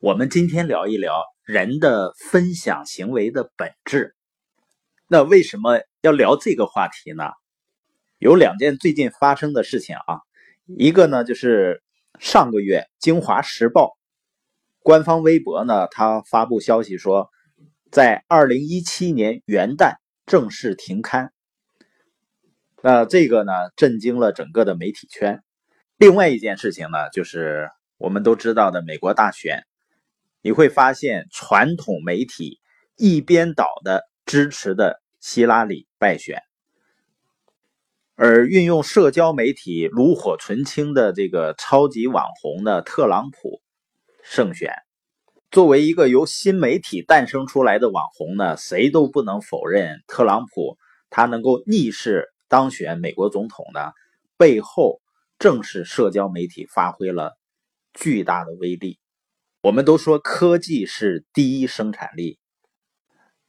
我们今天聊一聊人的分享行为的本质。那为什么要聊这个话题呢？有两件最近发生的事情啊，一个呢就是上个月《京华时报》官方微博呢，它发布消息说，在二零一七年元旦正式停刊。那这个呢，震惊了整个的媒体圈。另外一件事情呢，就是我们都知道的美国大选。你会发现，传统媒体一边倒的支持的希拉里败选，而运用社交媒体炉火纯青的这个超级网红的特朗普胜选。作为一个由新媒体诞生出来的网红呢，谁都不能否认特朗普他能够逆势当选美国总统呢，背后正是社交媒体发挥了巨大的威力。我们都说科技是第一生产力，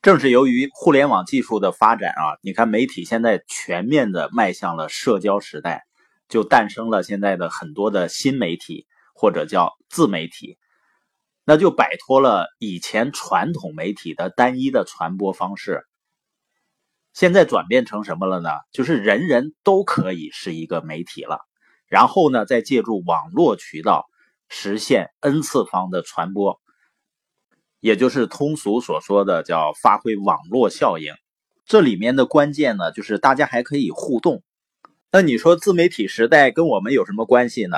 正是由于互联网技术的发展啊，你看媒体现在全面的迈向了社交时代，就诞生了现在的很多的新媒体或者叫自媒体，那就摆脱了以前传统媒体的单一的传播方式，现在转变成什么了呢？就是人人都可以是一个媒体了，然后呢，再借助网络渠道。实现 n 次方的传播，也就是通俗所说的叫发挥网络效应。这里面的关键呢，就是大家还可以互动。那你说自媒体时代跟我们有什么关系呢？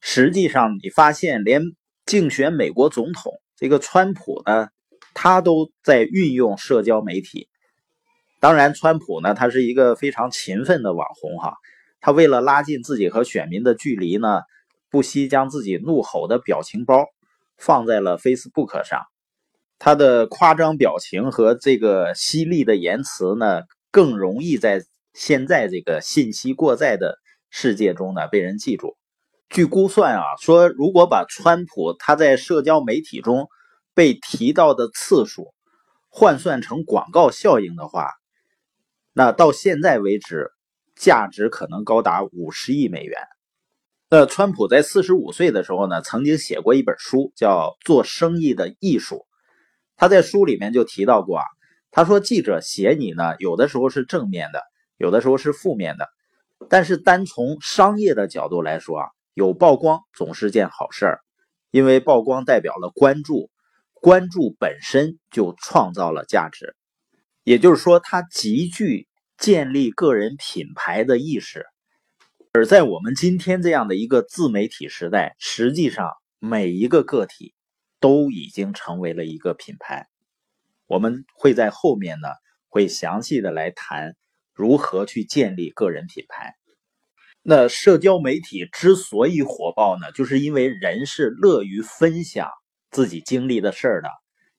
实际上，你发现连竞选美国总统这个川普呢，他都在运用社交媒体。当然，川普呢，他是一个非常勤奋的网红哈，他为了拉近自己和选民的距离呢。不惜将自己怒吼的表情包放在了 Facebook 上，他的夸张表情和这个犀利的言辞呢，更容易在现在这个信息过载的世界中呢被人记住。据估算啊，说如果把川普他在社交媒体中被提到的次数换算成广告效应的话，那到现在为止，价值可能高达五十亿美元。那川普在四十五岁的时候呢，曾经写过一本书，叫《做生意的艺术》。他在书里面就提到过啊，他说记者写你呢，有的时候是正面的，有的时候是负面的。但是单从商业的角度来说啊，有曝光总是件好事儿，因为曝光代表了关注，关注本身就创造了价值。也就是说，他极具建立个人品牌的意识。而在我们今天这样的一个自媒体时代，实际上每一个个体都已经成为了一个品牌。我们会在后面呢，会详细的来谈如何去建立个人品牌。那社交媒体之所以火爆呢，就是因为人是乐于分享自己经历的事儿的。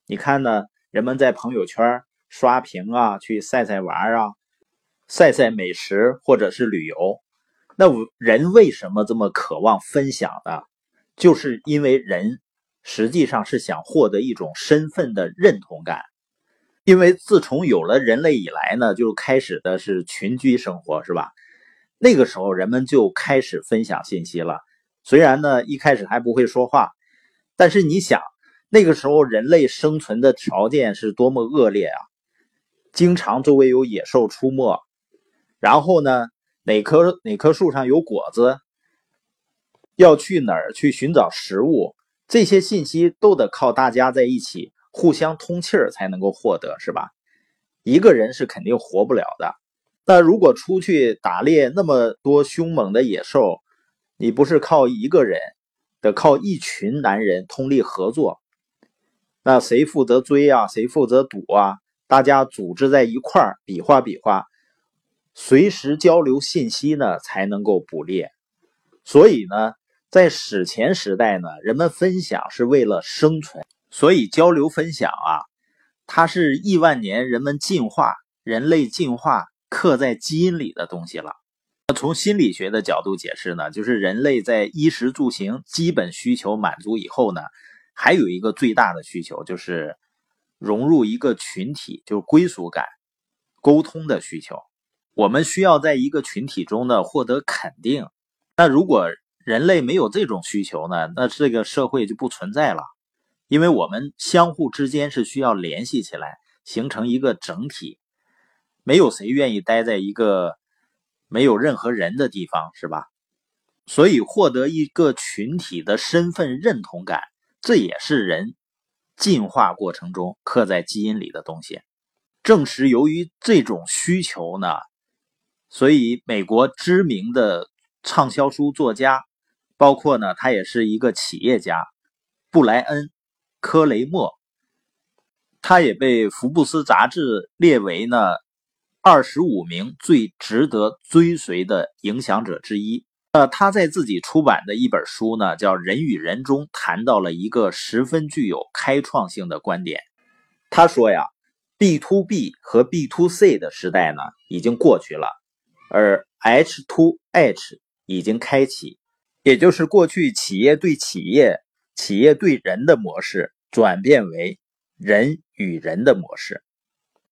你看呢，人们在朋友圈刷屏啊，去晒晒娃啊，晒晒美食或者是旅游。那人为什么这么渴望分享呢？就是因为人实际上是想获得一种身份的认同感。因为自从有了人类以来呢，就开始的是群居生活，是吧？那个时候人们就开始分享信息了。虽然呢一开始还不会说话，但是你想，那个时候人类生存的条件是多么恶劣啊！经常周围有野兽出没，然后呢？哪棵哪棵树上有果子？要去哪儿去寻找食物？这些信息都得靠大家在一起互相通气儿才能够获得，是吧？一个人是肯定活不了的。那如果出去打猎，那么多凶猛的野兽，你不是靠一个人，得靠一群男人通力合作。那谁负责追啊？谁负责堵啊？大家组织在一块儿，比划比划。随时交流信息呢，才能够捕猎。所以呢，在史前时代呢，人们分享是为了生存。所以交流分享啊，它是亿万年人们进化、人类进化刻在基因里的东西了。从心理学的角度解释呢，就是人类在衣食住行基本需求满足以后呢，还有一个最大的需求就是融入一个群体，就是归属感、沟通的需求。我们需要在一个群体中呢获得肯定。那如果人类没有这种需求呢，那这个社会就不存在了。因为我们相互之间是需要联系起来，形成一个整体。没有谁愿意待在一个没有任何人的地方，是吧？所以获得一个群体的身份认同感，这也是人进化过程中刻在基因里的东西。正是由于这种需求呢，所以美国知名的畅销书作家，包括呢，他也是一个企业家，布莱恩·科雷默，他也被福布斯杂志列为呢二十五名最值得追随的影响者之一。呃，他在自己出版的一本书呢，叫《人与人》中谈到了一个十分具有开创性的观点。他说呀，B to B 和 B to C 的时代呢已经过去了，而 H to H 已经开启，也就是过去企业对企业、企业对人的模式转变为人与人的模式。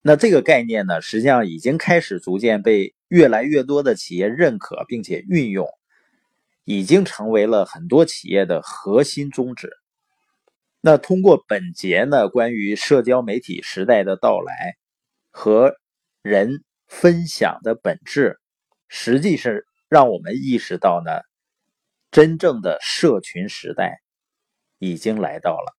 那这个概念呢，实际上已经开始逐渐被越来越多的企业认可并且运用。已经成为了很多企业的核心宗旨。那通过本节呢，关于社交媒体时代的到来和人分享的本质，实际是让我们意识到呢，真正的社群时代已经来到了。